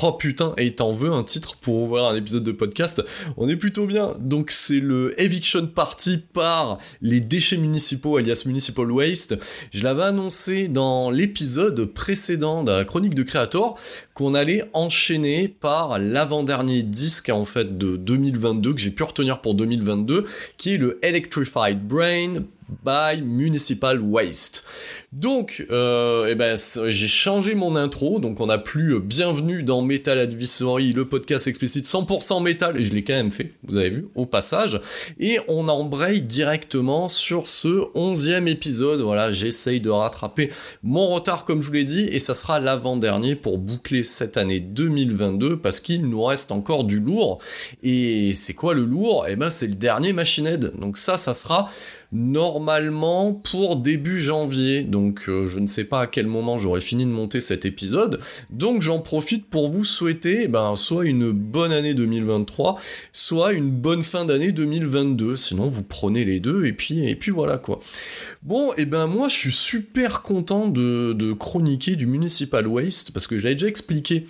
Oh putain, et t'en veux un titre pour ouvrir un épisode de podcast On est plutôt bien. Donc c'est le Eviction Party par les déchets municipaux alias Municipal Waste. Je l'avais annoncé dans l'épisode précédent de la chronique de Creator qu'on allait enchaîner par l'avant-dernier disque en fait de 2022 que j'ai pu retenir pour 2022 qui est le Electrified Brain by Municipal Waste. Donc, euh, eh ben, j'ai changé mon intro, donc on a plus euh, bienvenue dans Metal Advisory, le podcast explicite 100% métal, et je l'ai quand même fait, vous avez vu, au passage, et on embraye directement sur ce onzième épisode, voilà, j'essaye de rattraper mon retard comme je vous l'ai dit, et ça sera l'avant-dernier pour boucler cette année 2022, parce qu'il nous reste encore du lourd, et c'est quoi le lourd? Eh ben, c'est le dernier Machine Head, donc ça, ça sera normalement pour début janvier. Donc euh, je ne sais pas à quel moment j'aurai fini de monter cet épisode. Donc j'en profite pour vous souhaiter eh ben, soit une bonne année 2023, soit une bonne fin d'année 2022. Sinon vous prenez les deux et puis, et puis voilà quoi. Bon, et ben moi je suis super content de, de chroniquer du Municipal Waste parce que j'avais déjà expliqué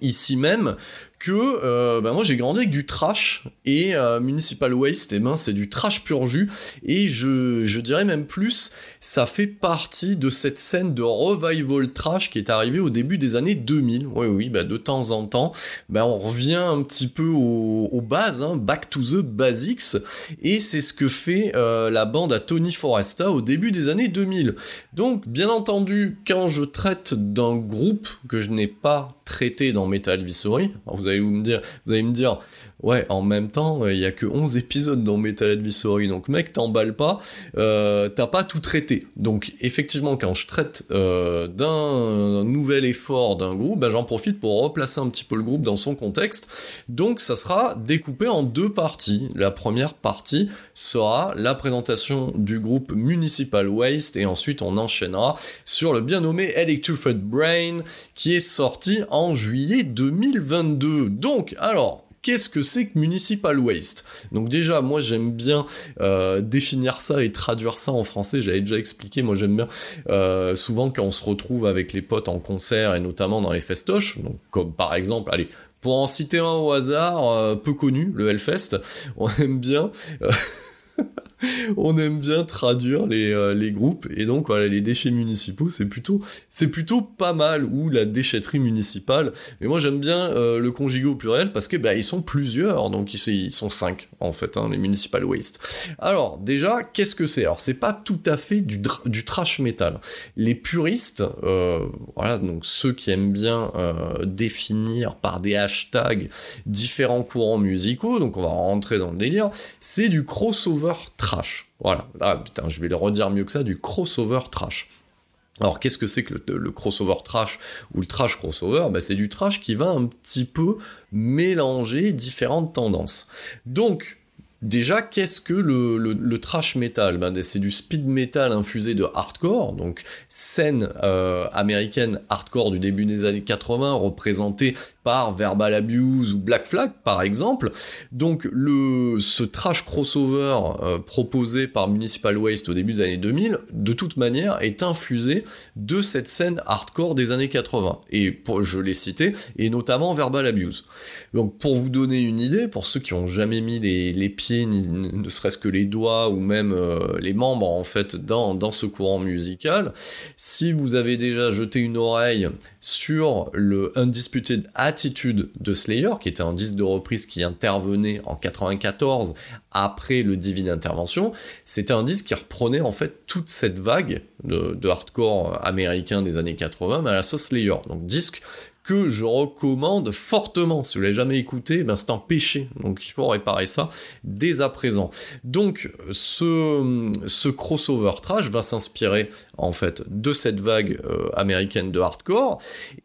ici même que euh, bah moi j'ai grandi avec du trash et euh, Municipal Waste. Et ben c'est du trash pur jus. Et je, je dirais même plus ça fait partie de cette scène de revival trash qui est arrivée au début des années 2000 oui oui bah de temps en temps. Bah on revient un petit peu aux, aux bases hein, back to the basics. Et c'est ce que fait euh, la bande à Tony Foresta au début des années 2000 donc bien entendu quand je traite d'un groupe que je n'ai pas traité dans Metal alors vous allez vous me dire vous allez me dire ouais en même temps il y a que 11 épisodes dans Metal Advisory donc mec t'emballes pas. Euh, t'as pas tout traité. Donc effectivement quand je traite euh, d'un nouvel effort d'un groupe ben, j'en profite pour replacer un petit peu le groupe dans son contexte. Donc ça sera découpé en deux parties. La première partie sera la présentation du groupe Municipal Waste et ensuite on enchaînera sur le bien nommé Electrified Brain qui est sorti en juillet 2022 donc alors Qu'est-ce que c'est que Municipal Waste? Donc déjà, moi j'aime bien euh, définir ça et traduire ça en français. J'avais déjà expliqué. Moi j'aime bien euh, souvent quand on se retrouve avec les potes en concert et notamment dans les festoches. Donc comme par exemple, allez, pour en citer un au hasard, euh, peu connu, le Hellfest. On aime bien. on aime bien traduire les, euh, les groupes. Et donc voilà les déchets municipaux c'est plutôt c'est plutôt pas mal. Ou la déchetterie municipale. Mais moi j'aime bien euh, le conjuguer au pluriel parce que bah ils sont plusieurs. Donc ils, sont cinq en fait hein, les municipal waste. Alors déjà qu'est-ce que c'est? Alors c'est pas tout à fait du, du trash metal. Les puristes euh, voilà donc ceux qui aiment bien euh, définir par des hashtags différents courants musicaux donc on va rentrer dans le délire c'est du crossover trash. Voilà, ah putain, je vais le redire mieux que ça, du crossover trash. Alors qu'est-ce que c'est que le, le, crossover trash ou le trash crossover? Bah, C'est du trash qui va un petit peu mélanger différentes tendances. Donc, Déjà, qu'est-ce que le, le, trash metal? Ben, C'est du speed metal infusé de hardcore, donc scène euh, américaine hardcore du début des années 80, représentée par Verbal Abuse ou Black Flag par exemple. Donc le ce trash crossover euh, proposé par Municipal Waste au début des années 2000, de toute manière, est infusé de cette scène hardcore des années 80. Et pour, je l'ai cité, et notamment Verbal Abuse. Donc pour vous donner une idée, pour ceux qui ont jamais mis les, les pieds, ne serait-ce que les doigts ou même euh, les membres en fait dans, dans ce courant musical, si vous avez déjà jeté une oreille sur le Undisputed Attitude de Slayer, qui était un disque de reprise qui intervenait en 94 après le Divine Intervention, c'était un disque qui reprenait en fait toute cette vague de, de hardcore américain des années 80, mais à la sauce Slayer. Donc disque que je recommande fortement. Si vous l'avez jamais écouté, ben c'est un péché. Donc il faut réparer ça dès à présent. Donc ce, crossover trash va s'inspirer en fait de cette vague euh, américaine de hardcore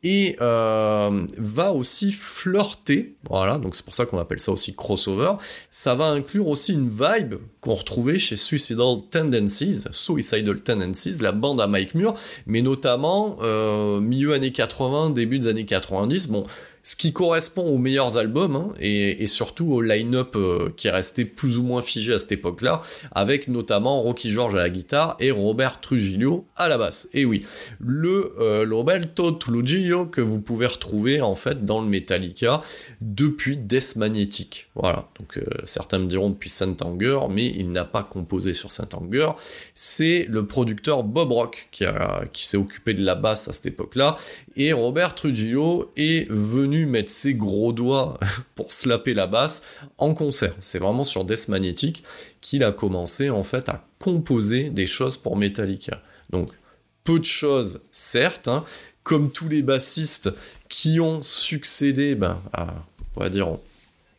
et euh, va aussi flirter. Voilà, donc c'est pour ça qu'on appelle ça aussi crossover. Ça va inclure aussi une vibe qu'on retrouvait chez Suicidal Tendencies, Suicidal Tendencies, la bande à Mike Muir, mais notamment euh, milieu années 80, début des années 90. Bon, ce qui correspond aux meilleurs albums hein, et, surtout au line-up euh, qui est resté plus ou moins figé à cette époque-là, avec notamment Rocky George à la guitare et Robert Trujillo à la basse. Et oui, le, euh, Roberto Trujillo que vous pouvez retrouver en fait dans le Metallica depuis Death Magnetic. Voilà, donc euh, certains me diront depuis Saint Anger, mais il n'a pas composé sur Saint Anger. C'est le producteur Bob Rock qui, qui s'est occupé de la basse à cette époque-là, et Robert Trujillo est venu mettre ses gros doigts pour slapper la basse en concert. C'est vraiment sur Death Magnetic qu'il a commencé en fait à composer des choses pour Metallica. Donc peu de choses, certes, hein, comme tous les bassistes qui ont succédé ben, à, on va dire,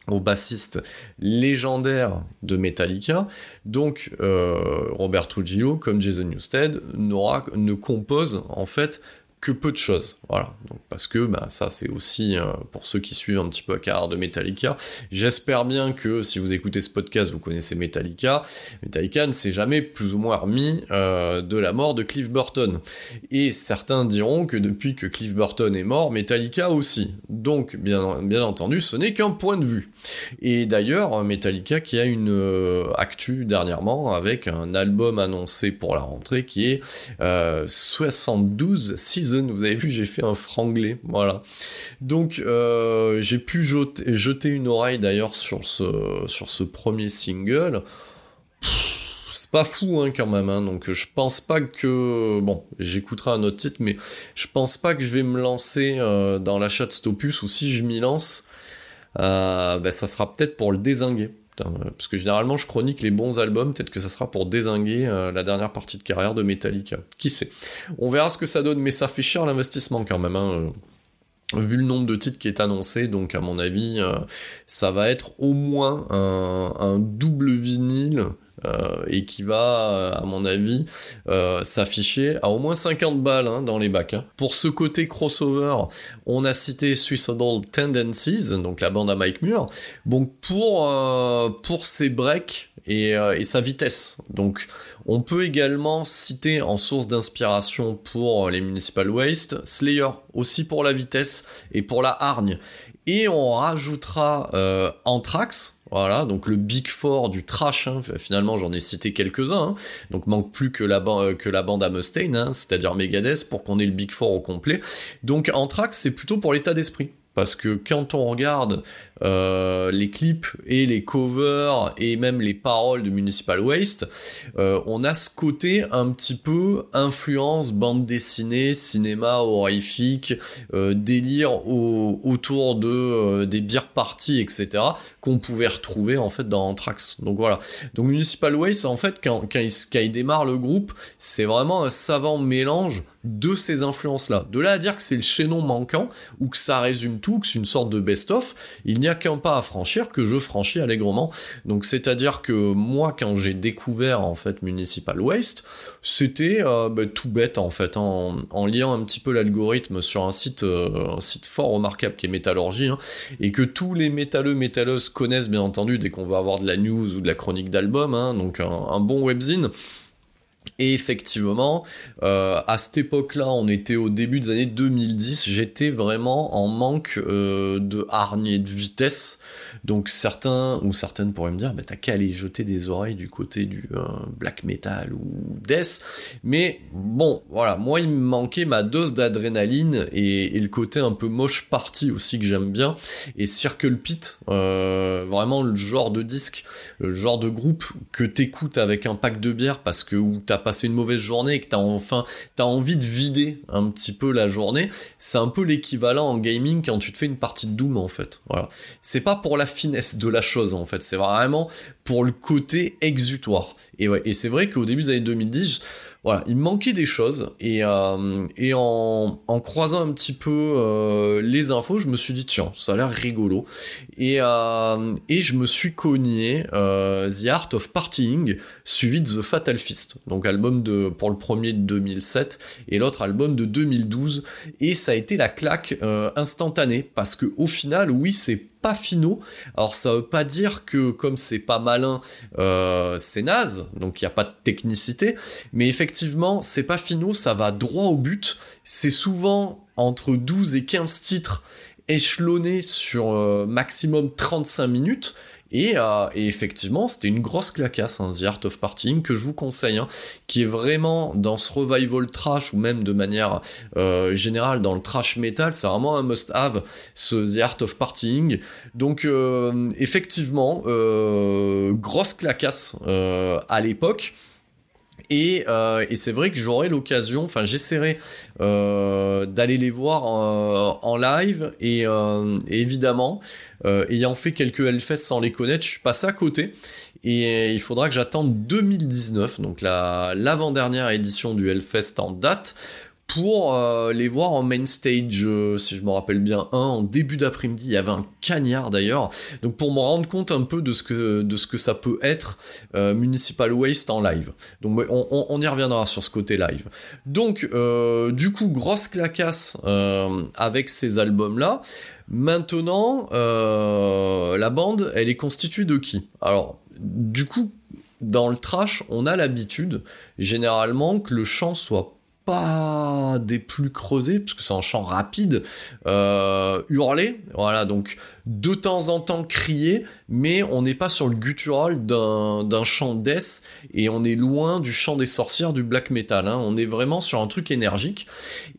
aux bassistes légendaires de Metallica. Donc euh, Robert Trujillo, comme Jason Newsted, ne compose en fait que peu de choses. Voilà. Parce que bah, ça, c'est aussi euh, pour ceux qui suivent un petit peu la carrière de Metallica. J'espère bien que si vous écoutez ce podcast, vous connaissez Metallica. Metallica ne s'est jamais plus ou moins remis euh, de la mort de Cliff Burton. Et certains diront que depuis que Cliff Burton est mort, Metallica aussi. Donc, bien, bien entendu, ce n'est qu'un point de vue. Et d'ailleurs, Metallica qui a une euh, actu dernièrement avec un album annoncé pour la rentrée qui est 72 6 vous avez vu, j'ai fait un franglais, voilà. Donc euh, j'ai pu jeter, une oreille d'ailleurs sur ce, sur ce premier single. C'est pas fou hein, quand même, hein. donc je pense pas que... Bon, j'écouterai un autre titre, mais je pense pas que je vais me lancer euh, dans l'achat de Stopus, ou si je m'y lance, euh, ben, ça sera peut-être pour le désinguer parce que généralement je chronique les bons albums, peut-être que ça sera pour désinguer euh, la dernière partie de carrière de Metallica. Qui sait? On verra ce que ça donne, mais ça fait cher l'investissement quand même. Hein, euh, vu le nombre de titres qui est annoncé, donc à mon avis, euh, ça va être au moins un double vinyle euh, et qui va, à mon avis, euh, s'afficher à au moins 50 balles hein, dans les bacs. Hein. Pour ce côté crossover, on a cité Suicidal Tendencies, donc la bande à Mike Muir, donc pour, euh, pour ses breaks et, et, sa vitesse. Donc on peut également citer en source d'inspiration pour les Municipal Waste Slayer, aussi pour la vitesse et pour la hargne. Et on rajoutera euh, Anthrax, voilà, donc le Big Four du trash, hein. finalement j'en ai cité quelques-uns, hein. donc manque plus que la, bande à Mustaine, hein, c'est-à-dire Megadeth, pour qu'on ait le Big Four au complet. Donc Anthrax, c'est plutôt pour l'état d'esprit. Parce que quand on regarde euh, les clips et les covers et même les paroles de Municipal Waste, euh, on a ce côté un petit peu influence bande dessinée, cinéma horrifique, euh, délire autour de des beer parties, etc. qu'on pouvait retrouver en fait dans Anthrax. Donc voilà. Donc Municipal Waste, en fait, quand, quand, il, démarre le groupe, c'est vraiment un savant mélange de ces influences-là. De là à dire que c'est le chaînon manquant ou que ça résume tout Tooks, une sorte de best-of, il n'y a qu'un pas à franchir que je franchis allègrement. Donc c'est-à-dire que moi, quand j'ai découvert en fait Municipal Waste, c'était euh, bah, tout bête en fait, en, en, liant un petit peu l'algorithme sur un site, euh, un site fort remarquable qui est Métallurgie, hein, et que tous les métalleux, métalleuses connaissent bien entendu dès qu'on va avoir de la news ou de la chronique d'album, hein, donc un bon webzine. Et effectivement, euh, à cette époque-là, on était au début des années 2010, j'étais vraiment en manque euh, de hargne et de vitesse. Donc certains ou certaines pourraient me dire, bah, t'as qu'à aller jeter des oreilles du côté du euh, black metal ou death. Mais bon, voilà, moi il me manquait ma dose d'adrénaline et, le côté un peu moche party aussi que j'aime bien. Et Circle Pit, vraiment le genre de disque, le genre de groupe que t'écoutes avec un pack de bière parce que ou t'as passé une mauvaise journée et que t'as enfin t'as envie de vider un petit peu la journée, c'est un peu l'équivalent en gaming quand tu te fais une partie de Doom en fait. Voilà, c'est pas pour la finesse de la chose en fait, c'est vraiment pour le côté exutoire. Et ouais, et c'est vrai qu'au début des années 2010 il manquait des choses et, euh, en, croisant un petit peu euh, les infos, je me suis dit tiens, ça a l'air rigolo et, euh, je me suis cogné The Art of Partying suivi de The Fatal Fist, donc album de pour le premier de 2007 et l'autre album de 2012 et ça a été la claque instantanée parce que au final, oui, c'est pas finaux. Alors ça veut pas dire que comme c'est pas malin, euh, c'est naze, donc il n'y a pas de technicité, mais effectivement c'est pas finaux, ça va droit au but, c'est souvent entre 12 et 15 titres échelonnés sur euh, maximum 35 minutes, et, euh, et effectivement, c'était une grosse clacasse, hein, The Art of Partying, que je vous conseille, hein, qui est vraiment dans ce revival trash, ou même de manière euh, générale dans le trash metal, c'est vraiment un must-have, ce The Art of Partying. Donc, euh, effectivement, grosse clacasse à l'époque. Et, euh, et c'est vrai que j'aurai l'occasion, enfin j'essaierai euh, d'aller les voir en, en live et, euh, évidemment, euh, ayant fait quelques Hellfest sans les connaître, je suis passé à côté. Et il faudra que j'attende 2019, donc la l'avant-dernière édition du Hellfest en date pour euh, les voir en main stage, euh, si je me rappelle bien, un en début d'après-midi. Il y avait un cagnard d'ailleurs. Donc pour me rendre compte un peu de ce que, de ce que ça peut être euh, Municipal Waste en live. Donc on, on, y reviendra sur ce côté live. Donc du coup, grosse clacasse avec ces albums-là. Maintenant, la bande, elle est constituée de qui? Alors, du coup, dans le trash, on a l'habitude, généralement, que le chant soit pas des plus creusés, parce que c'est un chant rapide, euh, hurler, voilà, donc de temps en temps crier, mais on n'est pas sur le guttural d'un chant death, et on est loin du chant des sorcières du black metal, hein. on est vraiment sur un truc énergique,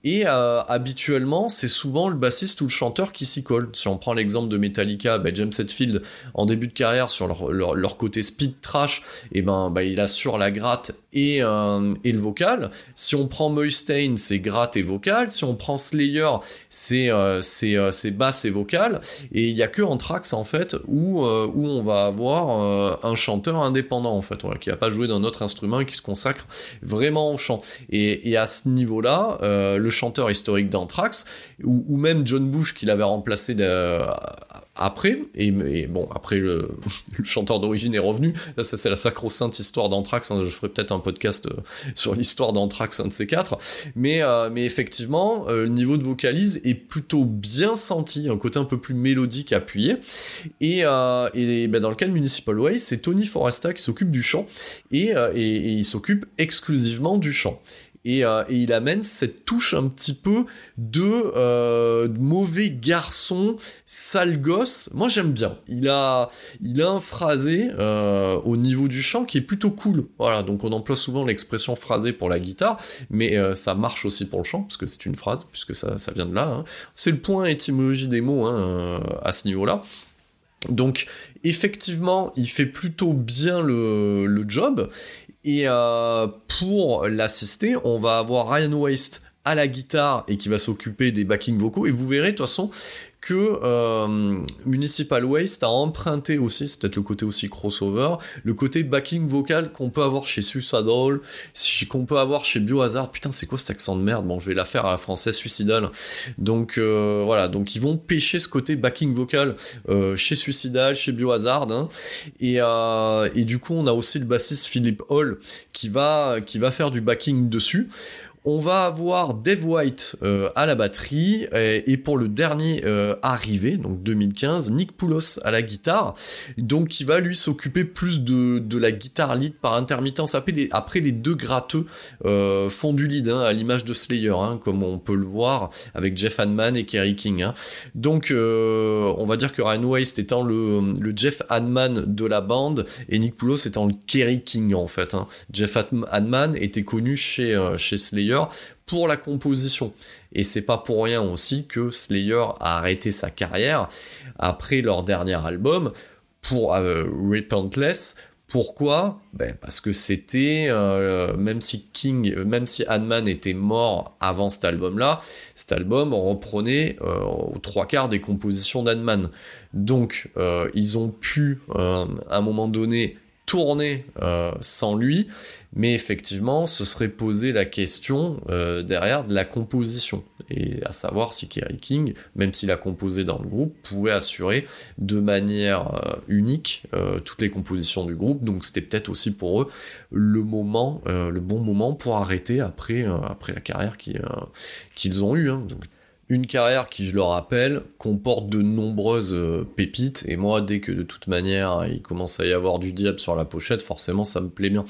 et euh, habituellement, c'est souvent le bassiste ou le chanteur qui s'y colle. Si on prend l'exemple de Metallica, bah, James Hetfield, en début de carrière, sur leur, leur, leur côté speed trash, et ben, bah, il assure la gratte et, euh, et le vocal. Si on prend Mustaine, c'est gratte et vocal. Si on prend Slayer, c'est euh, euh, basse et vocal. Et il y a que Anthrax en fait où où on va avoir euh, un chanteur indépendant en fait, qui a pas joué d'un autre instrument et qui se consacre vraiment au chant. Et, à ce niveau-là, le chanteur historique d'Anthrax ou, ou, même John Bush qui l'avait remplacé de, après, le, chanteur d'origine est revenu, ça c'est la sacro-sainte histoire d'Anthrax, hein, je ferai peut-être un podcast euh, sur l'histoire d'Anthrax, un de ces quatre, mais, euh, effectivement, euh, le niveau de vocalise est plutôt bien senti, un côté un peu plus mélodique, appuyé, et, et ben, dans le cas de Municipal Way, c'est Tony Foresta qui s'occupe du chant, et il s'occupe exclusivement du chant. Et, euh, et, il amène cette touche un petit peu de, euh, mauvais garçon, sale gosse. Moi j'aime bien. Il a, il a un phrasé euh, au niveau du chant qui est plutôt cool. Voilà, donc on emploie souvent l'expression phrasé pour la guitare, mais ça marche aussi pour le chant parce que c'est une phrase, puisque ça, ça vient de là. Hein. C'est le point étymologie des mots hein, à ce niveau-là. Donc effectivement, il fait plutôt bien le job. Et euh, pour l'assister, on va avoir Ryan Waste à la guitare et qui va s'occuper des backing vocaux. Et vous verrez de toute façon que euh, Municipal Waste a emprunté aussi, c'est peut-être le côté aussi crossover, le côté backing vocal qu'on peut avoir chez Suicidal, qu'on peut avoir chez Biohazard. Putain, c'est quoi cet accent de merde? Bon, je vais la faire à la française Suicidal. Donc euh, voilà, donc ils vont pêcher ce côté backing vocal euh, chez Suicidal, chez Biohazard. Hein. Et, et du coup, on a aussi le bassiste Philippe Hall qui va, qui va faire du backing dessus. On va avoir Dave White euh, à la batterie et, pour le dernier euh, arrivé, donc 2015, Nick Poulos à la guitare. Donc il va lui s'occuper plus de, la guitare lead par intermittence. Après les, deux gratteux euh, font du lead hein, à l'image de Slayer, hein, comme on peut le voir avec Jeff Hanman et Kerry King. Hein. Donc on va dire que Ryan Waste étant le, Jeff Hanman de la bande et Nick Poulos étant le Kerry King en fait. Jeff Hanman était connu chez Slayer pour la composition. Et c'est pas pour rien aussi que Slayer a arrêté sa carrière après leur dernier album pour euh, Repentless. Pourquoi? Ben Parce que c'était, euh, même si King, même si Hanman était mort avant cet album-là, cet album reprenait euh, aux trois quarts des compositions d'Hanman. Donc, ils ont pu, à un moment donné, tourner sans lui, mais effectivement, ce serait posé la question euh, derrière de la composition, et à savoir si Kerry King, même s'il a composé dans le groupe, pouvait assurer de manière euh, unique euh, toutes les compositions du groupe, donc c'était peut-être aussi pour eux le moment, le bon moment pour arrêter après, après la carrière qu'ils ont eue. Hein. Une carrière qui, je le rappelle, comporte de nombreuses euh, pépites, et moi, dès que de toute manière, il commence à y avoir du diable sur la pochette, forcément, ça me plaît bien.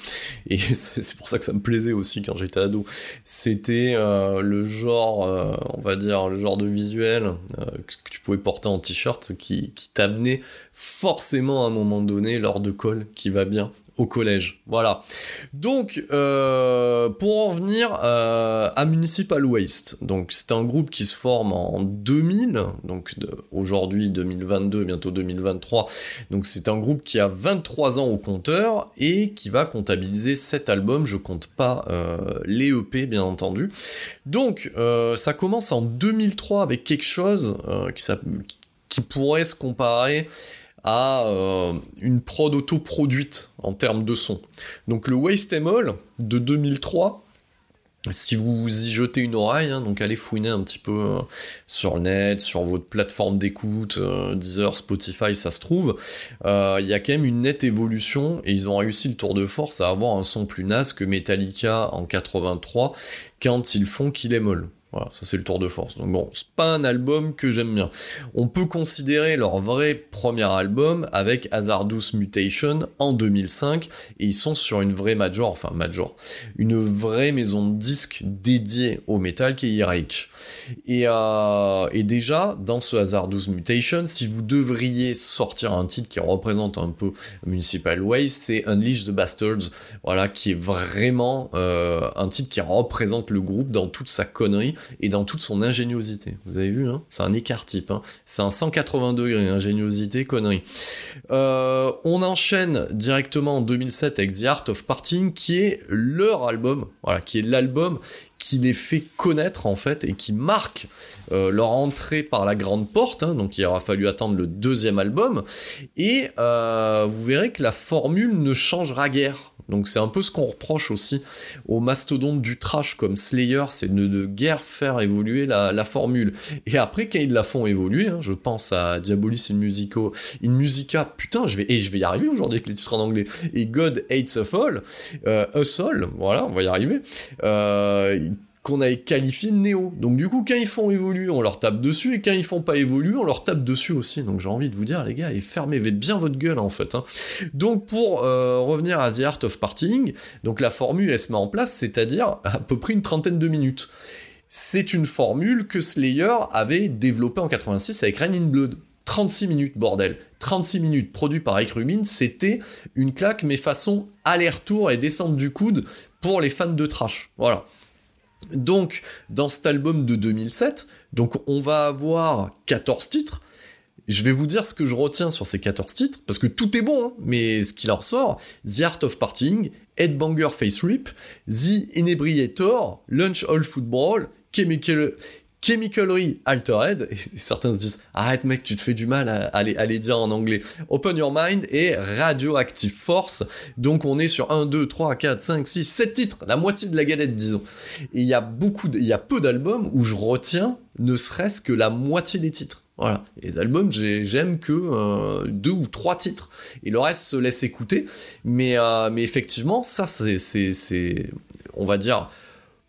Et c'est pour ça que ça me plaisait aussi quand j'étais ado. C'était euh, le genre, euh, on va dire, le genre de visuel que tu pouvais porter en t-shirt qui, qui t'amenait forcément à un moment donné, lors de col qui va bien, collège. Voilà. Donc, euh, pour en venir euh, à Municipal Waste, donc c'est un groupe qui se forme en 2000, donc aujourd'hui 2022, bientôt 2023. Donc c'est un groupe qui a 23 ans au compteur et qui va comptabiliser 7 albums. Je compte pas euh, les EP, bien entendu. Donc, ça commence en 2003 avec quelque chose qui pourrait se comparer à euh, une prod auto-produite en termes de son. Donc le Waste All de 2003, si vous y jetez une oreille, hein, donc allez fouiner un petit peu euh, sur le net, sur votre plateforme d'écoute, euh, Deezer, Spotify, ça se trouve, il y a quand même une nette évolution et ils ont réussi le tour de force à avoir un son plus naze que Metallica en 83 quand ils font qu'il est molle. Voilà, ça c'est le tour de force. Donc bon, c'est pas un album que j'aime bien. On peut considérer leur vrai premier album avec Hazardous Mutation en 2005 et ils sont sur une vraie major, enfin major, une vraie maison de disques dédiée au métal qui est IRH. Et, euh, et déjà, dans ce Hazardous Mutation, si vous devriez sortir un titre qui représente un peu Municipal Waste, c'est Unleash the Bastards, voilà, qui est vraiment euh, un titre qui représente le groupe dans toute sa connerie et dans toute son ingéniosité. Vous avez vu, hein c'est un écart type. Hein c'est un 180 degrés, ingéniosité, connerie. Euh, on enchaîne directement en 2007 avec The Art of Parting, qui est leur album, qui est l'album qui les fait connaître en fait et qui marque euh, leur entrée par la grande porte. Hein, donc il aura fallu attendre le deuxième album et euh, vous verrez que la formule ne changera guère. Donc c'est un peu ce qu'on reproche aussi aux mastodontes du trash comme Slayer, c'est de, guère faire évoluer la, formule. Et après quand ils la font évoluer, hein, je pense à Diabolis in Musica, putain, je vais et je vais y arriver aujourd'hui avec les titres en anglais. Et God Hates a Fall, a Soul, voilà, on va y arriver. Euh, qu'on avait qualifié néo. Donc du coup, quand ils font évoluer, on leur tape dessus, et quand ils font pas évoluer, on leur tape dessus aussi. Donc j'ai envie de vous dire, les gars, et fermez bien votre gueule en fait. Hein. Donc pour euh, revenir à The Art of Parting, donc la formule elle se met en place, c'est-à-dire à peu près une trentaine de minutes. C'est une formule que Slayer avait développée en 86 avec Rain in Blood. 36 minutes, bordel. 36 minutes, produit par Ike Rubin, c'était une claque, mais façon aller-retour et descente du coude pour les fans de trash. Voilà. Donc, dans cet album de 2007, donc on va avoir 14 titres. Je vais vous dire ce que je retiens sur ces 14 titres, parce que tout est bon, hein, mais ce qui en ressort, The Art of Parting, Headbanger Face Rip, The Inebriator, Lunch All Football, Chemical, Chemicalry Altered, et certains se disent arrête mec tu te fais du mal à, à les dire en anglais, Open Your Mind et Radioactive Force, donc on est sur 1, 2, 3, 4, 5, 6, 7 titres, la moitié de la galette disons. Et il y a beaucoup, il y a peu d'albums où je retiens ne serait-ce que la moitié des titres. Voilà. les albums, j'aime que euh, deux ou trois titres. Et le reste se laisse écouter. Mais, euh, mais effectivement, ça, c'est, on va dire,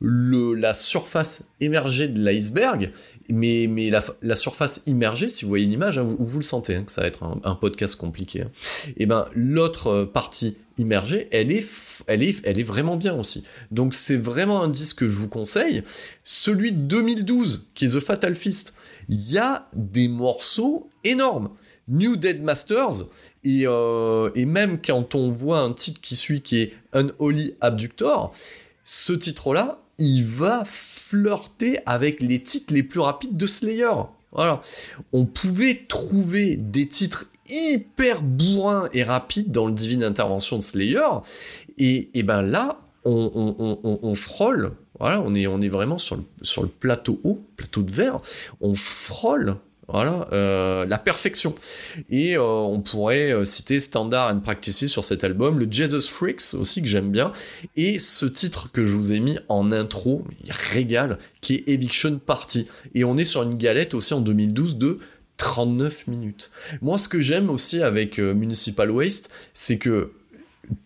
le, la surface émergée de l'iceberg, mais, mais la, surface immergée, si vous voyez l'image, hein, vous, vous, le sentez, hein, que ça va être un, podcast compliqué. Hein. Et ben l'autre euh, partie immergée, elle est, elle est, elle est vraiment bien aussi. Donc c'est vraiment un disque que je vous conseille. Celui de 2012, qui est The Fatal Fist, il y a des morceaux énormes. New Dead Masters, et, euh, et même quand on voit un titre qui suit qui est Unholy Abductor, ce titre-là, il va flirter avec les titres les plus rapides de Slayer. Voilà. On pouvait trouver des titres hyper bourrins et rapides dans le Divine Intervention de Slayer. Et, et ben là, on, on, on, frôle. Voilà, on est, on est vraiment sur le, sur le plateau haut, plateau de verre. On frôle voilà, euh, la perfection. Et euh, on pourrait euh, citer Standard and Practices sur cet album, le Jesus Freaks aussi que j'aime bien, et ce titre que je vous ai mis en intro, il régale, qui est Eviction Party. Et on est sur une galette aussi en 2012 de 39 minutes. Moi, ce que j'aime aussi avec Municipal Waste, c'est que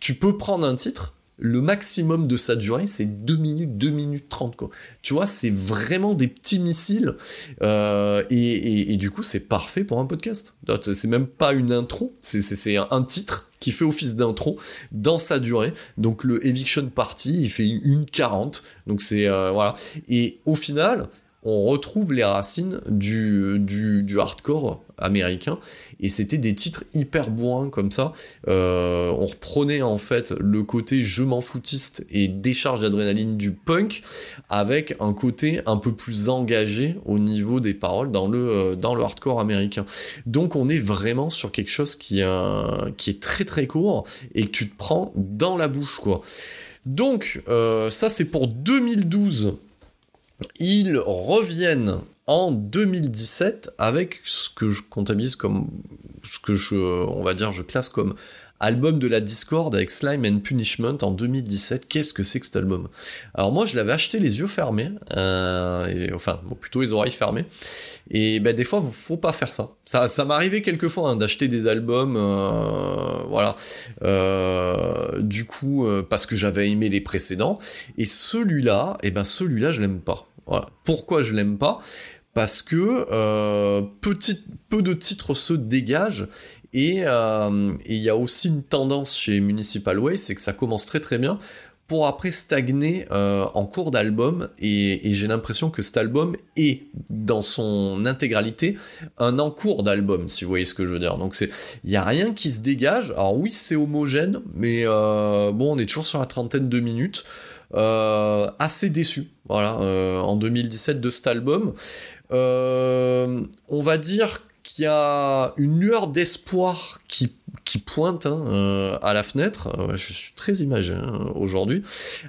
tu peux prendre un titre, le maximum de sa durée, c'est 2 minutes, 2 minutes 30, quoi. Tu vois, c'est vraiment des petits missiles, euh, et, du coup, c'est parfait pour un podcast. C'est même pas une intro, c'est un titre qui fait office d'intro dans sa durée. Donc le Eviction Party, il fait une 40, donc c'est, euh, voilà. Et au final, on retrouve les racines du, du, hardcore américain. Et c'était des titres hyper bourrins comme ça. Euh, on reprenait en fait le côté je m'en foutiste et décharge d'adrénaline du punk avec un côté un peu plus engagé au niveau des paroles dans le, euh, hardcore américain. Donc on est vraiment sur quelque chose qui, euh, est très très court et que tu te prends dans la bouche quoi. Donc ça c'est pour 2012 ils reviennent en 2017 avec ce que je comptabilise comme ce que je on va dire je classe comme album de la Discord avec Slime and Punishment en 2017. Qu'est-ce que c'est que cet album? Alors moi je l'avais acheté les yeux fermés, euh, enfin plutôt les oreilles fermées. Et ben des fois faut pas faire ça. Ça, ça m'arrivait quelquefois hein, d'acheter des albums, euh, voilà. Euh, du coup parce que j'avais aimé les précédents. Et celui-là, et ben celui-là je l'aime pas. Voilà. Pourquoi je l'aime pas? Parce que euh, peu de titres se dégagent euh, et il y a aussi une tendance chez Municipal Waste, c'est que ça commence très très bien pour après stagner euh, en cours d'album et, j'ai l'impression que cet album est dans son intégralité un encours d'album si vous voyez ce que je veux dire. Donc il y a rien qui se dégage. Alors oui c'est homogène mais bon on est toujours sur la trentaine de minutes. Assez déçu voilà en 2017 de cet album on va dire qu'il y a une lueur d'espoir qui, qui pointe hein, euh, à la fenêtre. Euh, je suis très imagé hein, aujourd'hui.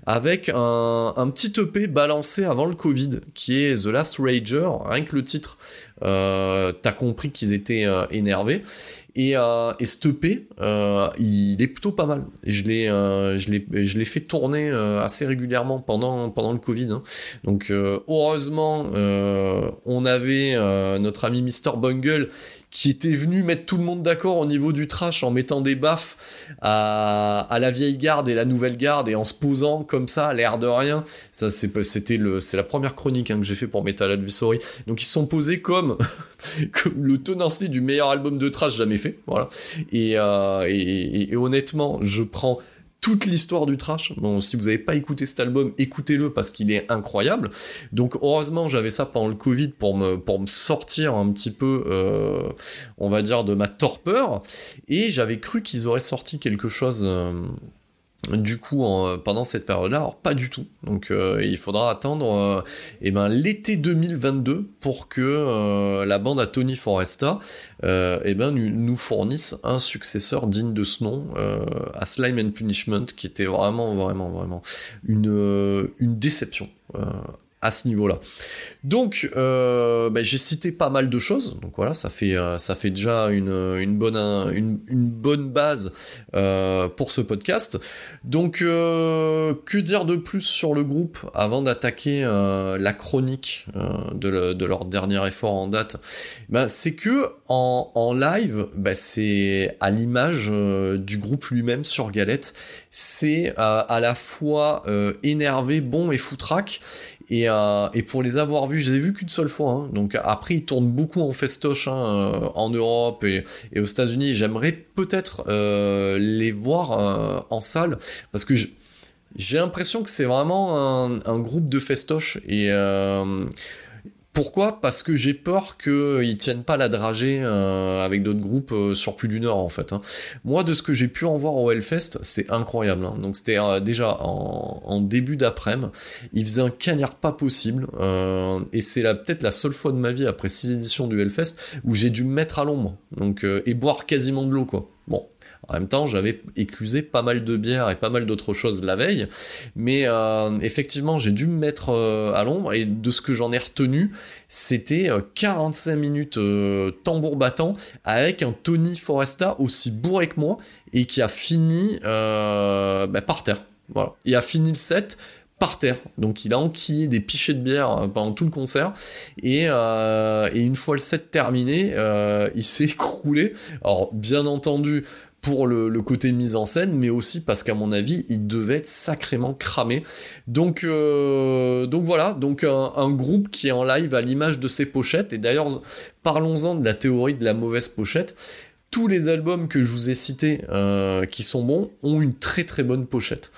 Avec un, un, petit EP balancé avant le Covid, qui est The Last Rager. Rien que le titre, euh, t'as compris qu'ils étaient euh, énervés. Et, euh, et euh, il est plutôt pas mal. Et je l'ai, euh, je l'ai, fait tourner euh, assez régulièrement pendant pendant le Covid. Hein. Donc heureusement, on avait notre ami Mr Bungle qui était venu mettre tout le monde d'accord au niveau du trash en mettant des baffes à, la vieille garde et la nouvelle garde et en se posant comme ça, l'air de rien. Ça, c'est, c'était la première chronique hein, que j'ai fait pour Metal Advisory. Donc ils sont posés comme, comme le tenancier du meilleur album de trash jamais fait. Euh, et, honnêtement, je prends toute l'histoire du trash. Bon, si vous n'avez pas écouté cet album, écoutez-le parce qu'il est incroyable. Donc heureusement, j'avais ça pendant le Covid pour me, pour me sortir un petit peu, euh, on va dire, de ma torpeur. Et j'avais cru qu'ils auraient sorti quelque chose... Euh, du coup en, pendant cette période-là, alors pas du tout. Donc euh, il faudra attendre euh, eh ben, l'été 2022 pour que euh, la bande à Tony Foresta eh ben, nous fournisse un successeur digne de ce nom à Slime and Punishment, qui était vraiment, vraiment, vraiment une déception à ce niveau-là. Donc, euh, bah, j'ai cité pas mal de choses. Donc voilà, ça fait, euh, ça fait déjà une, une bonne, une, bonne base euh, pour ce podcast. Donc, euh, que dire de plus sur le groupe avant d'attaquer la chronique de, le, de, leur dernier effort en date? Ben, C'est que en, en live, ben, c'est à l'image du groupe lui-même sur Galette. C'est à la fois énervé, bon et foutraque. Et, euh, et, pour les avoir vus, je les ai vus qu'une seule fois. Hein. Donc après, ils tournent beaucoup en festoche hein, euh, en Europe et, aux États-Unis. J'aimerais peut-être euh, les voir en salle parce que j'ai l'impression que c'est vraiment un, un, groupe de festoche et pourquoi? Parce que j'ai peur qu'ils tiennent pas la dragée euh, avec d'autres groupes euh, sur plus d'une heure en fait. Hein. Moi, de ce que j'ai pu en voir au Hellfest, c'est incroyable. Hein. Donc c'était euh, déjà en, début d'après-midi, ils faisaient un cagnard pas possible. Et c'est peut-être la seule fois de ma vie après six éditions du Hellfest où j'ai dû me mettre à l'ombre. Donc et boire quasiment de l'eau quoi. Bon, en même temps, j'avais éclusé pas mal de bières et pas mal d'autres choses la veille, mais euh, effectivement, j'ai dû me mettre euh, à l'ombre et de ce que j'en ai retenu, c'était 45 euh, minutes tambour battant avec un Tony Foresta aussi bourré que moi et qui a fini bah, par terre. Voilà, il a fini le set par terre. Donc il a enquillé des pichets de bière pendant tout le concert. Et, une fois le set terminé, il s'est écroulé. Alors bien entendu, pour le, côté mise en scène, mais aussi parce qu'à mon avis, il devait être sacrément cramé. Donc, euh, donc voilà, donc un, un, groupe qui est en live à l'image de ses pochettes. Et d'ailleurs, parlons-en de la théorie de la mauvaise pochette. Tous les albums que je vous ai cités euh, qui sont bons ont une très très bonne pochette.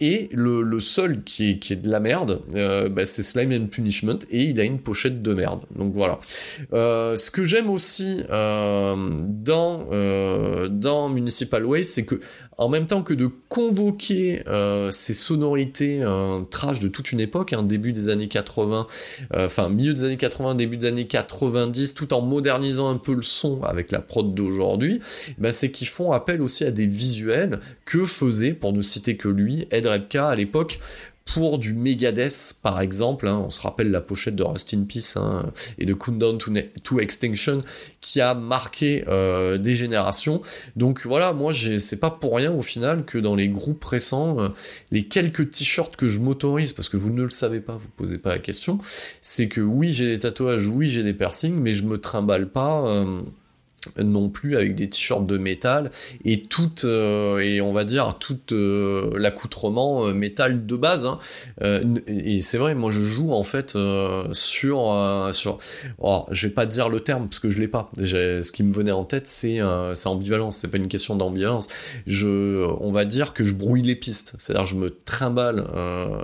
Et le, le seul qui est, de la merde, euh, bah, c'est Slime and Punishment, et il a une pochette de merde. Donc voilà. Euh, ce que j'aime aussi euh, dans, Municipal Way, c'est que en même temps que de convoquer ces sonorités trash de toute une époque, hein, début des années 80, euh, enfin milieu des années 80, début des années 90, tout en modernisant un peu le son avec la prod d'aujourd'hui, bah, c'est qu'ils font appel aussi à des visuels que faisait, pour ne citer que lui, Ed À l'époque pour du Megadeth, par exemple, hein, on se rappelle la pochette de Rust in Peace hein, et de Countdown to, to, Extinction qui a marqué euh, des générations. Donc voilà, moi c'est pas pour rien au final que dans les groupes récents, euh, les quelques t-shirts que je m'autorise, parce que vous ne le savez pas, vous posez pas la question, c'est que oui j'ai des tatouages, oui j'ai des piercings, mais je me trimballe pas. Euh, non plus avec des t-shirts de métal et tout euh, et on va dire tout euh, l'accoutrement euh, métal de base hein. Et c'est vrai moi je joue en fait sur sur oh, je vais pas dire le terme parce que je l'ai pas. Ce qui me venait en tête c'est c'est ambivalence c'est pas une question d'ambivalence. Je on va dire que je brouille les pistes. C'est-à-dire je me trimballe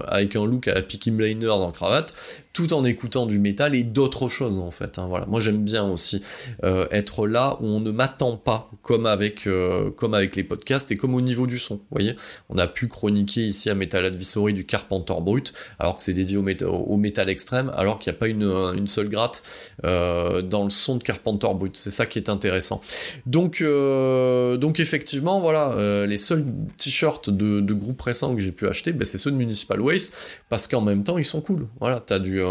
avec un look à Peaky Blinders en cravate tout en écoutant du métal et d'autres choses en fait. Hein, voilà. Moi j'aime bien aussi euh, être là où on ne m'attend pas, comme avec euh, comme avec les podcasts et comme au niveau du son. Vous voyez, on a pu chroniquer ici à Metal Advisory du Carpenter Brut, alors que c'est dédié au, métal, au extrême, alors qu'il n'y a pas une, une seule gratte euh, dans le son de Carpenter Brut. C'est ça qui est intéressant. Donc euh, donc effectivement voilà, euh, les seuls t-shirts de, de groupes récents que j'ai pu acheter, ben, c'est ceux de Municipal Waste parce qu'en même temps ils sont cool. Voilà, t'as du euh,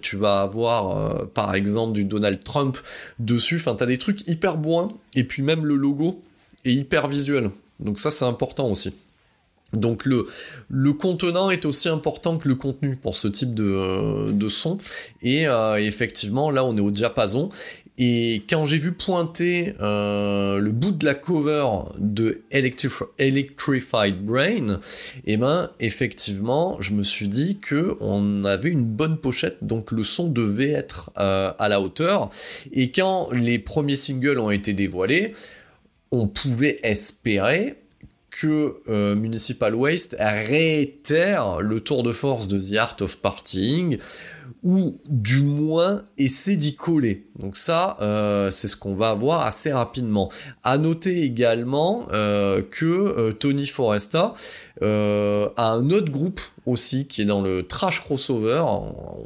tu vas avoir euh, par exemple du Donald Trump dessus, enfin t'as des trucs hyper bourrins, et puis même le logo est hyper visuel. Donc ça c'est important aussi. Donc le, le contenant est aussi important que le contenu pour ce type de, de son. Et euh, effectivement, là on est au diapason. Et quand j'ai vu pointer euh, le bout de la cover de Electrif Electrified Brain, eh ben effectivement, je me suis dit que on avait une bonne pochette, donc le son devait être euh, à la hauteur. Et quand les premiers singles ont été dévoilés, on pouvait espérer que euh, Municipal Waste réitère le tour de force de The Art of Partying, ou du moins essaie d'y coller. Donc ça, euh, c'est ce qu'on va avoir assez rapidement. À noter également euh, que euh, Tony Foresta a un autre groupe aussi qui est dans le trash crossover.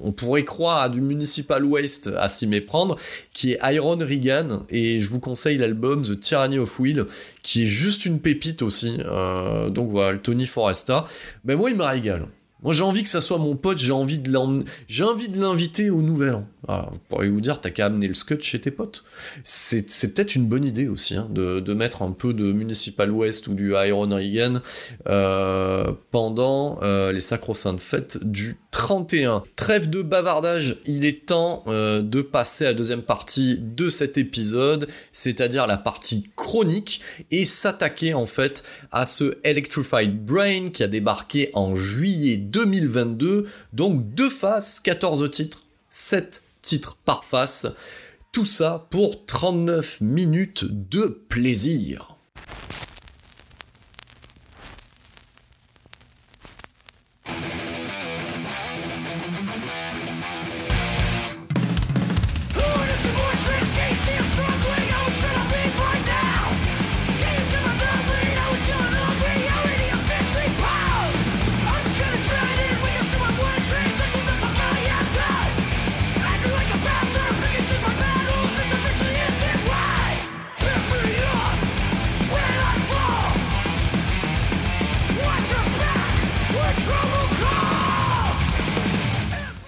On pourrait croire à du Municipal Waste à s'y méprendre, qui est Iron Regan. Et je vous conseille l'album The Tyranny of Will, qui est juste une pépite aussi. Donc voilà, Tony Foresta. Ben moi, il me régale. Moi, j'ai envie que ça soit mon pote, j'ai envie de envie de l'inviter au nouvel an. Alors, vous pourriez vous dire, t'as qu'à amener le scotch chez tes potes. C'est, peut-être une bonne idée aussi, hein, de, de, mettre un peu de Municipal West ou du Iron Reagan euh, pendant euh, les sacro-saintes fêtes du 31. Trêve de bavardage, il est temps euh, de passer à la deuxième partie de cet épisode, c'est-à-dire la partie chronique, et s'attaquer en fait à ce Electrified Brain qui a débarqué en juillet 2022, donc deux faces, 14 titres, 7 titres par face. Tout ça pour 39 minutes de plaisir.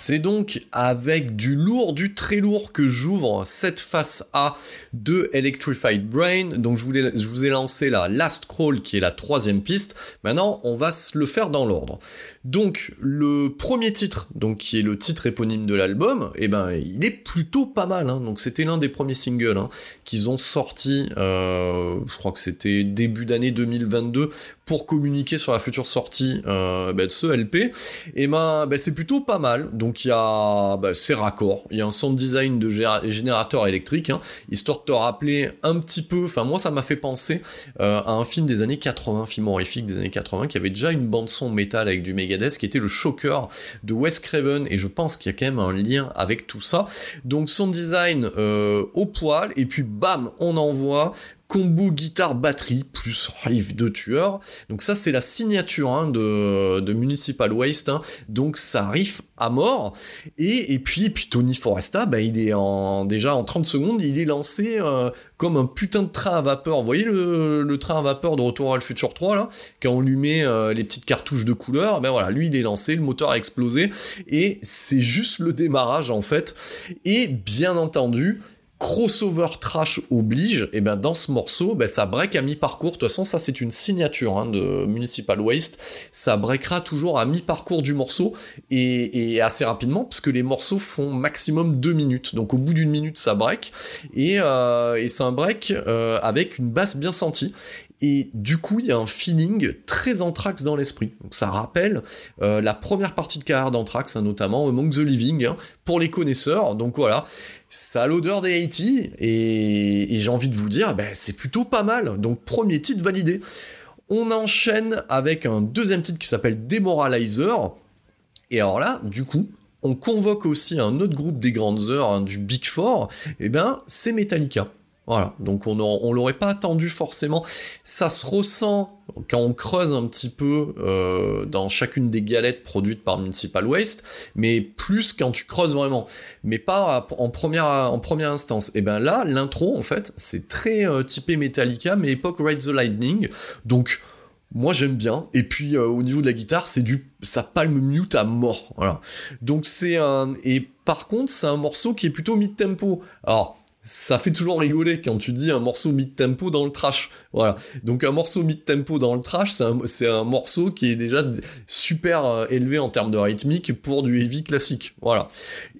C'est donc avec du lourd, du très lourd que j'ouvre cette face A de Electrified Brain. Donc je, vous ai lancé la Last Crawl qui est la troisième piste. Maintenant, on va le faire dans l'ordre. Donc le premier titre, qui est le titre éponyme de l'album, eh ben il est plutôt pas mal. Hein. Donc c'était l'un des premiers singles hein, qu'ils ont sorti. Euh, je crois que c'était début d'année 2022 pour communiquer sur la future sortie euh, bah, de ce LP. Et ben, ben c'est plutôt pas mal. Donc il y a bah, c'est raccord. Il y a un sound design de générateur électrique, hein, histoire de te rappeler un petit peu. Enfin moi ça m'a fait penser euh, à un film des années 80, un film horrifique des années 80 qui avait déjà une bande son métal avec du méga qui était le choker de Wes Craven, et je pense qu'il y a quand même un lien avec tout ça. Donc son design euh, au poil, et puis bam, on envoie combo guitare batterie plus riff de tueur. Donc ça c'est la signature hein, de, Municipal Waste. Hein. Donc ça riff à mort. Et, puis, puis Tony Foresta, bah, il est en, déjà en 30 secondes, il est lancé euh, comme un putain de train à vapeur. Vous voyez le, train à vapeur de Retour à le futur 3 là Quand on lui met euh, les petites cartouches de couleur, ben voilà, lui il est lancé, le moteur a explosé. Et c'est juste le démarrage en fait. Et bien entendu, crossover trash oblige, et ben dans ce morceau, ben ça break à mi-parcours. De toute façon, ça c'est une signature hein, de Municipal Waste. Ça breakera toujours à mi-parcours du morceau et, assez rapidement, parce que les morceaux font maximum deux minutes. Donc au bout d'une minute, ça break et, euh, c'est un break euh, avec une basse bien sentie. Et du coup, il y a un feeling très Anthrax dans l'esprit. Donc ça rappelle euh, la première partie de carrière d'Anthrax, hein, notamment Among the Living, hein, pour les connaisseurs. Donc voilà, ça a l'odeur des Haiti, et, j'ai envie de vous dire, ben, c'est plutôt pas mal. Donc premier titre validé. On enchaîne avec un deuxième titre qui s'appelle Demoralizer. Et alors là, du coup, on convoque aussi un autre groupe des grandes heures hein, du Big Four, et ben c'est Metallica. Voilà, donc on, on l'aurait pas attendu forcément. Ça se ressent quand on creuse un petit peu euh, dans chacune des galettes produites par Municipal Waste, mais plus quand tu creuses vraiment, mais pas en première, en première instance. Et ben là, l'intro, en fait, c'est très euh, typé Metallica, mais époque Ride the Lightning, donc moi j'aime bien. Et puis euh, au niveau de la guitare c'est du ça palme mute à mort. Voilà. Donc c'est un et par contre c'est un morceau qui est plutôt mid tempo alors ça fait toujours rigoler quand tu dis un morceau mid-tempo dans le trash. Voilà. Donc un morceau mid-tempo dans le trash, c'est un, morceau qui est déjà super euh, élevé en termes de rythmique pour du heavy classique. Voilà.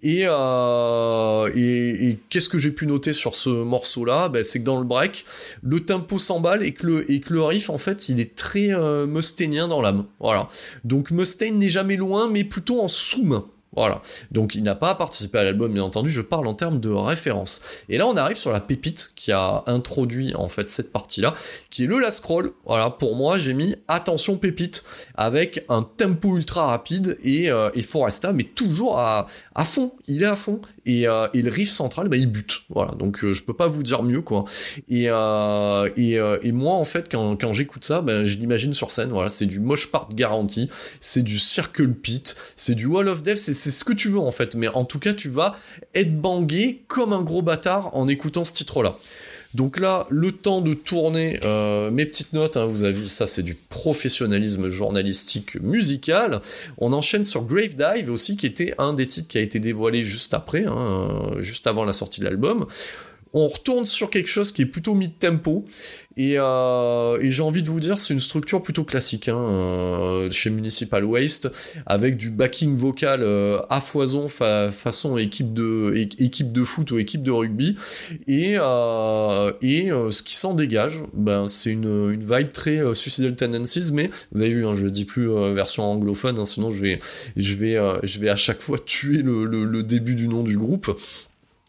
Et, euh, et, qu'est-ce que j'ai pu noter sur ce morceau-là? Ben, C'est que dans le break, le tempo s'emballe et que le, riff, en fait, il est très euh, dans l'âme. Voilà. Donc Mustaine n'est jamais loin, mais plutôt en sous-main. Voilà. Donc il n'a pas participé à l'album, bien entendu, je parle en termes de référence. Et là on arrive sur la pépite qui a introduit en fait cette partie-là, qui est le last scroll. Voilà, pour moi j'ai mis attention pépite avec un tempo ultra rapide et, euh, et Foresta, mais toujours à, fond, il est à fond. Et, euh, le riff central, bah, il bute. Voilà, donc euh, je peux pas vous dire mieux quoi. Et, euh, moi en fait quand, j'écoute ça, ben je l'imagine sur scène. Voilà, c'est du mosh part garanti, c'est du circle pit, c'est du wall of death, c'est c'est ce que tu veux en fait, mais en tout cas tu vas être bangé comme un gros bâtard en écoutant ce titre-là. Donc là, le temps de tourner euh, mes petites notes, hein, vous avez ça c'est du professionnalisme journalistique musical. On enchaîne sur Grave Dive aussi, qui était un des titres qui a été dévoilé juste après, hein, juste avant la sortie de l'album on retourne sur quelque chose qui est plutôt mid-tempo. Et, euh, et j'ai envie de vous dire, c'est une structure plutôt classique hein, euh, chez Municipal Waste, avec du backing vocal euh, à foison façon équipe de, équipe de foot ou équipe de rugby. Et, ce qui s'en dégage, ben, c'est une, une vibe très Suicidal Tendencies, mais vous avez vu, hein, je ne dis plus version anglophone, hein, sinon je vais, je, vais, je vais à chaque fois tuer le, le début du nom du groupe.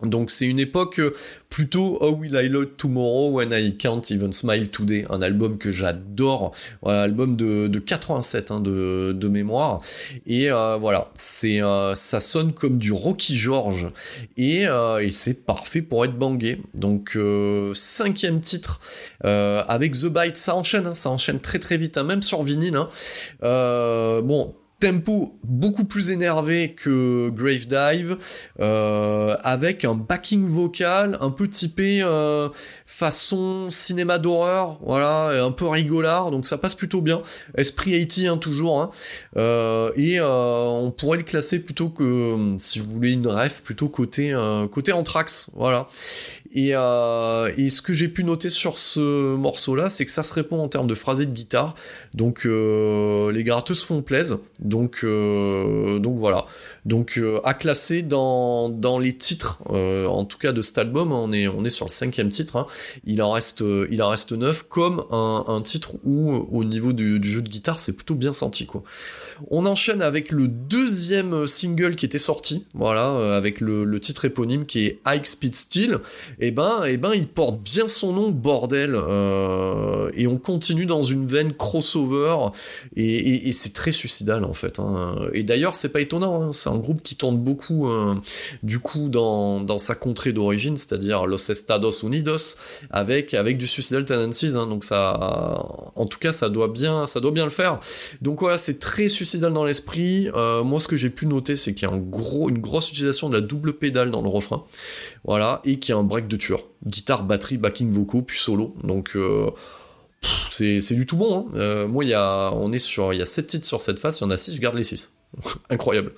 Donc c'est une époque euh, plutôt How Will I Load Tomorrow When I Can't Even Smile Today, un album que j'adore, voilà, album de, de 87 hein, de, mémoire. Et euh, voilà, c'est euh, ça sonne comme du Rocky George et, c'est parfait pour être bangé. Donc cinquième titre avec The Bite, ça enchaîne, hein, ça enchaîne très très vite, hein, même sur vinyle. Bon tempo beaucoup plus énervé que Grave Dive, euh, avec un backing vocal un peu typé euh, façon cinéma d'horreur, voilà, un peu rigolard, donc ça passe plutôt bien. Esprit 80 hein, toujours, hein. Euh, et on pourrait le classer plutôt que, si vous voulez une ref, plutôt côté côté Anthrax, voilà. Et, euh, et, ce que j'ai pu noter sur ce morceau-là, c'est que ça se répond en termes de phrasé de guitare. Donc euh, les gratteuses font plaisir. Donc, euh, donc voilà. Donc à classer dans, les titres, en tout cas de cet album, on est, on est sur le cinquième titre. Hein. Il en reste, neuf, comme un, titre où au niveau du, jeu de guitare, c'est plutôt bien senti. On enchaîne avec le deuxième single qui était sorti, voilà, euh, avec le, titre éponyme qui est High Speed Steel. Et eh ben, et eh ben, il porte bien son nom, bordel. Euh, et on continue dans une veine crossover et, c'est très suicidal en fait. Hein. Et d'ailleurs, c'est pas étonnant. Hein. c'est un groupe qui tourne beaucoup, euh, du coup, dans, sa contrée d'origine, c'est-à-dire Los Estados Unidos, avec avec du suicidal tendencies. Hein. donc ça, en tout cas, ça doit bien, ça doit bien le faire. Donc voilà, c'est très suicidal dans l'esprit. Euh, moi, ce que j'ai pu noter, c'est qu'il y a une grosse utilisation de la double pédale dans le refrain. Voilà, et qu'il y a un break de tueur. Guitare, batterie, backing vocaux, puis solo. Donc, euh, c'est du tout bon. Hein. Euh, moi, il y a, on est sur, il y a 7 titres sur cette phase, il y en a 6, je garde les 6. Incroyable.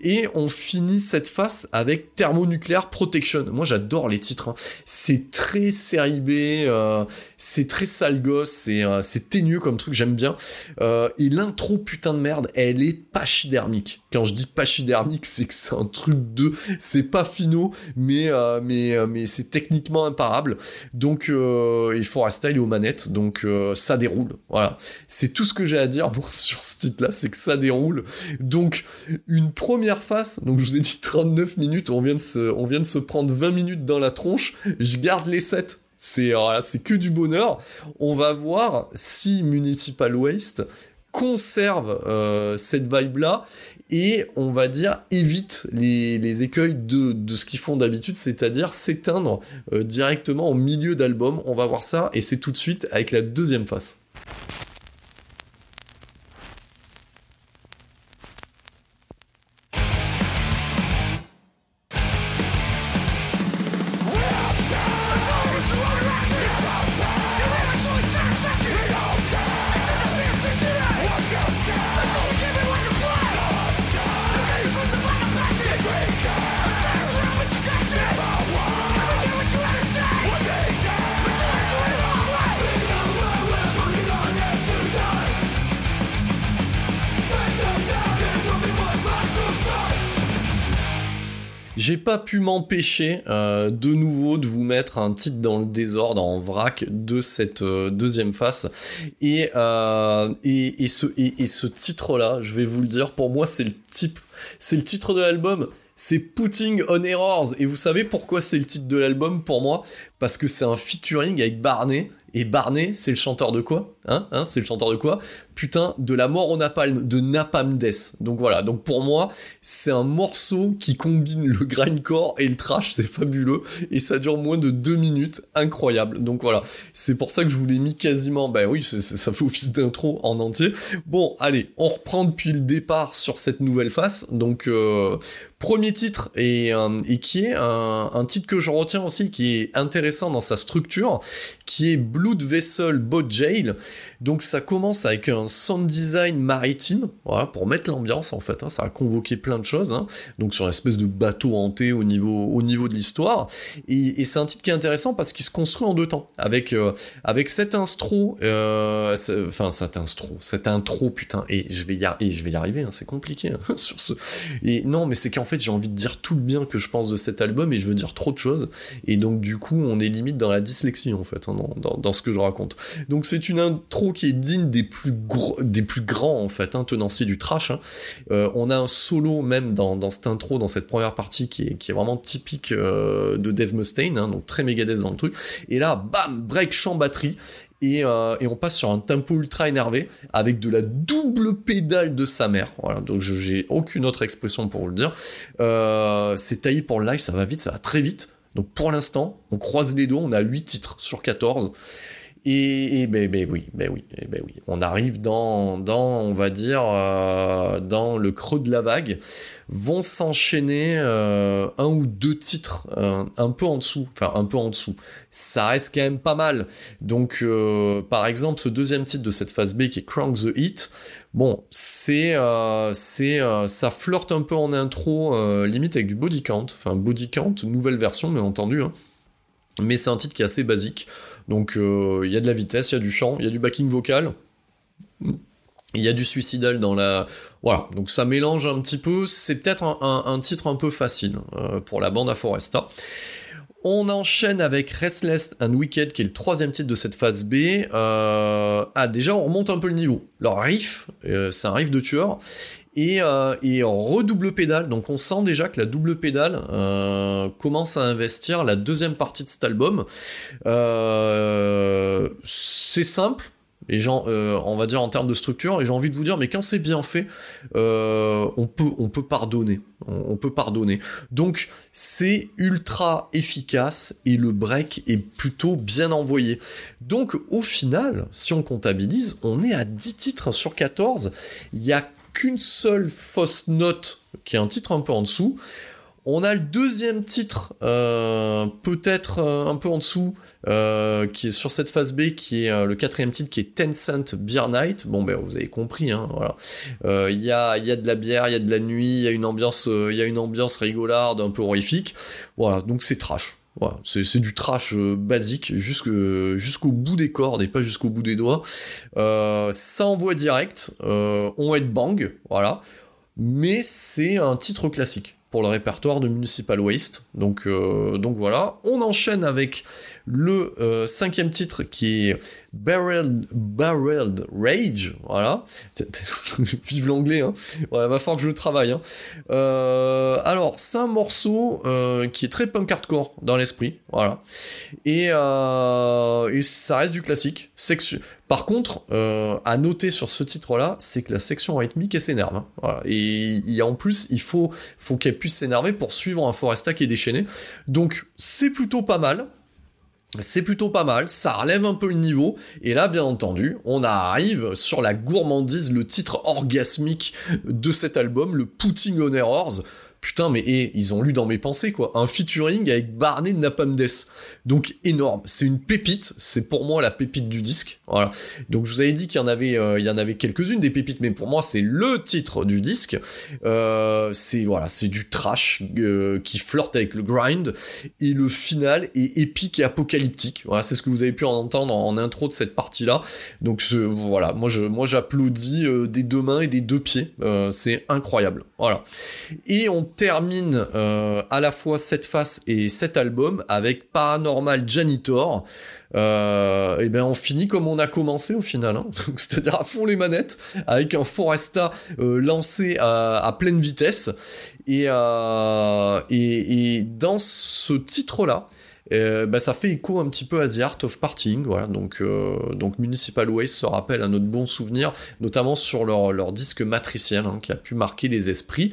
Et on finit cette face avec Thermonuclear Protection. Moi j'adore les titres. Hein. C'est très série B, euh, c'est très sale gosse, c'est euh, ténueux comme truc, j'aime bien. Euh, et l'intro putain de merde, elle est pachydermique. Quand je dis pachydermique, c'est que c'est un truc de... C'est pas finaux, mais, mais, mais c'est techniquement imparable. Donc il faut rester aux manettes, donc ça déroule. Voilà. C'est tout ce que j'ai à dire sur ce titre-là, c'est que ça déroule. Donc, une première face, donc je vous ai dit 39 minutes, on vient de se, prendre 20 minutes dans la tronche, je garde les 7. C'est, que du bonheur. On va voir si Municipal Waste conserve euh, cette vibe-là et on va dire évite les, écueils de, ce qu'ils font d'habitude, c'est-à-dire s'éteindre euh, directement au milieu d'album. On va voir ça et c'est tout de suite avec la deuxième face. J'ai pas pu m'empêcher euh, de nouveau de vous mettre un titre dans le désordre, en vrac de cette euh, deuxième face. Et, euh, et, et, ce, et, ce titre-là, je vais vous le dire, pour moi c'est le type, c'est le titre de l'album. C'est Putting on Errors. Et vous savez pourquoi c'est le titre de l'album pour moi? Parce que c'est un featuring avec Barney. Et Barney, c'est le chanteur de quoi? Hein, hein, c'est le chanteur de quoi? Putain, de la mort au napalm, de Napalm Death. Donc voilà, donc pour moi, c'est un morceau qui combine le grindcore et le trash, c'est fabuleux, et ça dure moins de deux minutes, incroyable. Donc voilà, c'est pour ça que je vous l'ai mis quasiment, bah oui, ça fait office d'intro en entier. Bon, allez, on reprend depuis le départ sur cette nouvelle face, donc euh, premier titre et, euh, qui est un, titre que je retiens aussi qui est intéressant dans sa structure qui est Blood Vessel Boat Jail donc ça commence avec un sound design maritime voilà pour mettre l'ambiance en fait hein, ça a convoqué plein de choses hein, donc sur une espèce de bateau hanté au niveau, au niveau de l'histoire. Et, c'est un titre qui est intéressant parce qu'il se construit en deux temps. Avec, euh, avec cet instro euh, enfin cet instro cet intro putain et je vais y, et je vais y arriver hein, c'est compliqué sur ce. Et non mais c'est qu'en fait j'ai envie de dire tout le bien que je pense de cet album et je veux dire trop de choses. Et donc du coup on est limite dans la dyslexie en fait, dans, dans, ce que je raconte. Donc c'est une intro qui est digne des plus gros, des plus grands en fait, hein, tenanciers du trash. Hein. Euh, on a un solo même dans, cette intro, dans cette première partie qui est, vraiment typique euh, de Dave Mustaine, hein, donc très Megadeth dans le truc. Et là, bam, break chant batterie. Euh, et, on passe sur un tempo ultra énervé avec de la double pédale de sa mère. Voilà, donc j'ai aucune autre expression pour vous le dire. C'est taillé pour le live, ça va vite, ça va très vite. Donc pour l'instant, on croise les doigts, on a 8 titres sur 14. Et, ben, ben, oui, ben oui, ben oui. On arrive dans, dans on va dire, euh, dans le creux de la vague. Vont s'enchaîner euh, un ou deux titres euh, un peu en dessous, enfin un peu en dessous. Ça reste quand même pas mal. Donc, par exemple, ce deuxième titre de cette phase B qui est Crank the Heat. Bon, c'est, c'est, ça flirte un peu en intro, limite avec du body count, enfin body count, nouvelle version, bien entendu. Hein. Mais c'est un titre qui est assez basique. Donc il euh, y a de la vitesse, il y a du chant, il y a du backing vocal. Il y a du suicidal dans la... Voilà, donc ça mélange un petit peu, c'est peut-être un, titre un peu facile euh, pour la bande à Foresta. On enchaîne avec Restless and Wicked, qui est le troisième titre de cette phase B. Euh, ah, déjà, on remonte un peu le niveau. Leur riff, c'est un riff de tueur et, euh, redouble pédale. Donc on sent déjà que la double pédale euh, commence à investir la deuxième partie de cet album. Euh, c'est simple. Et genre, euh, on va dire en termes de structure, et j'ai envie de vous dire, mais quand c'est bien fait, euh, on peut, on peut pardonner, on, on peut pardonner. Donc c'est ultra efficace et le break est plutôt bien envoyé. Donc au final, si on comptabilise, on est à 10 titres sur 14. Il y a qu'une seule fausse note, qui est un titre un peu en dessous. On a le deuxième titre, euh, peut-être euh, un peu en dessous, euh, qui est sur cette phase B, qui est le quatrième titre, qui est Tencent Beer Night. Bon, ben vous avez compris, hein. Il y, a, de la bière, il y a de la nuit, il y a une ambiance, il y a une ambiance rigolarde, un peu horrifique. Voilà, donc c'est trash. Voilà, c'est du trash basique jusqu'au bout des cordes et pas jusqu'au bout des doigts. ça envoie direct, on headbang, voilà. Mais c'est un titre classique pour le répertoire de Municipal Waste. Donc, euh, donc voilà, on enchaîne avec le euh, cinquième titre qui est Barreled, Barreled Rage. Voilà, vive l'anglais, hein. Ouais, va falloir que je le travaille. Hein. Euh, alors, c'est un morceau qui est très punk hardcore dans l'esprit. Voilà, et, et, ça reste du classique. Par contre, euh, à noter sur ce titre-là, c'est que la section rythmique s'énerve. Hein. Et, en plus, il faut qu'elle puisse s'énerver pour suivre un Foresta qui est déchaîné. Donc, c'est plutôt pas mal. C'est plutôt pas mal, ça relève un peu le niveau, et là, bien entendu, on arrive sur la gourmandise, le titre orgasmique de cet album, le Putting on Errors. Putain, mais ils ont lu dans mes pensées, quoi. Un featuring avec Barney Napalm Death. Donc énorme. C'est une pépite. C'est pour moi la pépite du disque. Voilà. Donc je vous avais dit qu'il y en avait, euh, il y en avait quelques-unes des pépites, mais pour moi c'est le titre du disque. Euh, c'est voilà, c'est du trash euh, qui flirte avec le grind et le final est épique et apocalyptique. Voilà, c'est ce que vous avez pu en entendre en, intro de cette partie-là. Donc voilà, moi moi j'applaudis des deux mains et des deux pieds. c'est incroyable. Voilà. Et on termine euh, à la fois cette face et cet album avec Paranormal Janitor. Euh, et ben on finit comme on a commencé au final, hein. c'est-à-dire à fond les manettes avec un Foresta euh, lancé à, pleine vitesse. Et, et, et, dans ce titre-là, bah, ça fait écho un petit peu à The Art of Partying, voilà, donc, donc Municipal Waste se rappelle à notre bon souvenir, notamment sur leur, leur disque matriciel, hein, qui a pu marquer les esprits,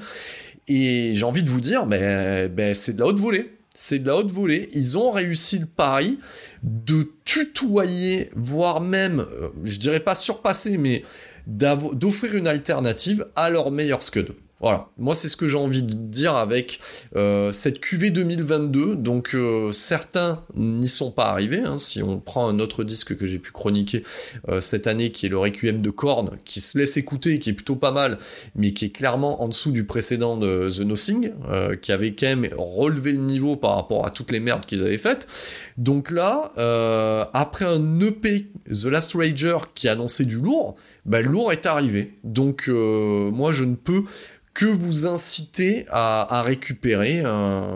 et j'ai envie de vous dire, mais, ben, c'est de la haute volée, c'est de la haute volée. Ils ont réussi le pari de tutoyer, voire même, euh, je dirais pas surpasser, mais d'offrir une alternative à leur meilleur Scud. Voilà, moi c'est ce que j'ai envie de dire avec euh, cette QV 2022. Donc euh, certains n'y sont pas arrivés. Hein. si on prend un autre disque que j'ai pu chroniquer euh, cette année, qui est le Requiem de Korn, qui se laisse écouter, qui est plutôt pas mal, mais qui est clairement en dessous du précédent de The Nothing, qui avait quand même relevé le niveau par rapport à toutes les merdes qu'ils avaient faites. Donc là, après un EP The Last Rager qui annonçait du lourd, bah, le lourd est arrivé. Donc moi je ne peux que vous incitez à, récupérer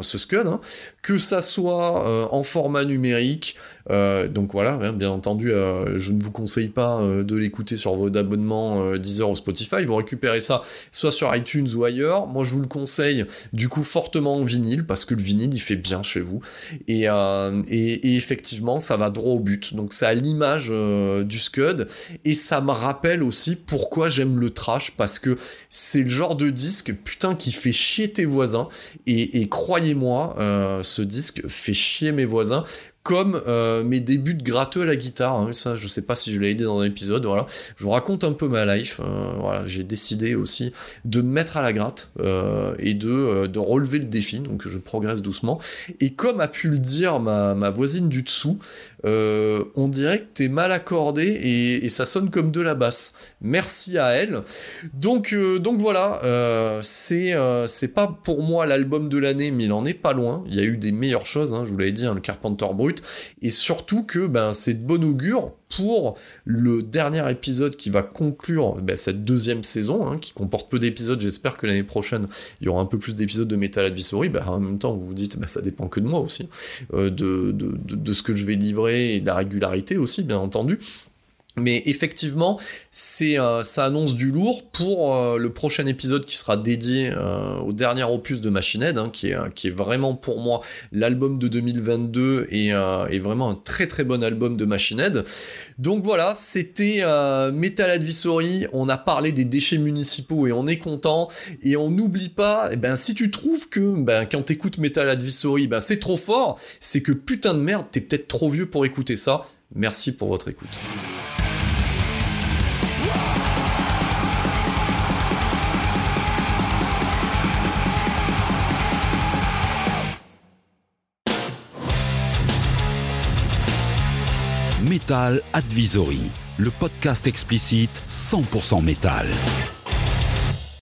ce Scud, hein. que ça soit euh, en format numérique, euh, donc voilà, hein, bien entendu, euh, je ne vous conseille pas de l'écouter sur vos abonnements Deezer ou Spotify, vous récupérez ça soit sur iTunes ou ailleurs, moi je vous le conseille du coup fortement en vinyle, parce que le vinyle il fait bien chez vous, et, effectivement ça va droit au but, donc c'est à l'image du Scud, et ça me rappelle aussi pourquoi j'aime le trash, parce que c'est le genre de disque, putain, qui fait chier tes voisins. Et, croyez-moi, euh, ce disque fait chier mes voisins comme euh, mes débuts de gratteux à la guitare. Hein. ça, je sais pas si je l'ai aidé dans un épisode. Voilà, je vous raconte un peu ma life. Euh, voilà, j'ai décidé aussi de me mettre à la gratte euh, et de, de relever le défi. Donc, je progresse doucement. Et comme a pu le dire ma, ma voisine du dessous, on dirait que t'es mal accordé et, ça sonne comme de la basse. Merci à elle. Donc, donc voilà, c'est c'est pas pour moi l'album de l'année, mais il en est pas loin. Il y a eu des meilleures choses. Hein, je vous l'avais dit, hein, le Carpenter Brut et surtout que ben, c'est de bon augure pour le dernier épisode qui va conclure ben, cette deuxième saison, hein, qui comporte peu d'épisodes. J'espère que l'année prochaine, il y aura un peu plus d'épisodes de Metal Advisory. Ben, en même temps, vous vous dites, ben, ça dépend que de moi aussi, euh, de, de, ce que je vais livrer et de la régularité aussi, bien entendu. Mais effectivement, c'est euh, ça annonce du lourd pour euh, le prochain épisode qui sera dédié euh, au dernier opus de Machine Head, hein, qui, est, est vraiment pour moi l'album de 2022 et, et, vraiment un très très bon album de Machine Head. Donc voilà, c'était Metal Advisory, on a parlé des déchets municipaux et on est content. Et on n'oublie pas, eh ben, si tu trouves que ben, quand t'écoutes Metal Advisory, ben, c'est trop fort, c'est que putain de merde, t'es peut-être trop vieux pour écouter ça. Merci pour votre écoute. Metal Advisory, le podcast explicite 100% métal.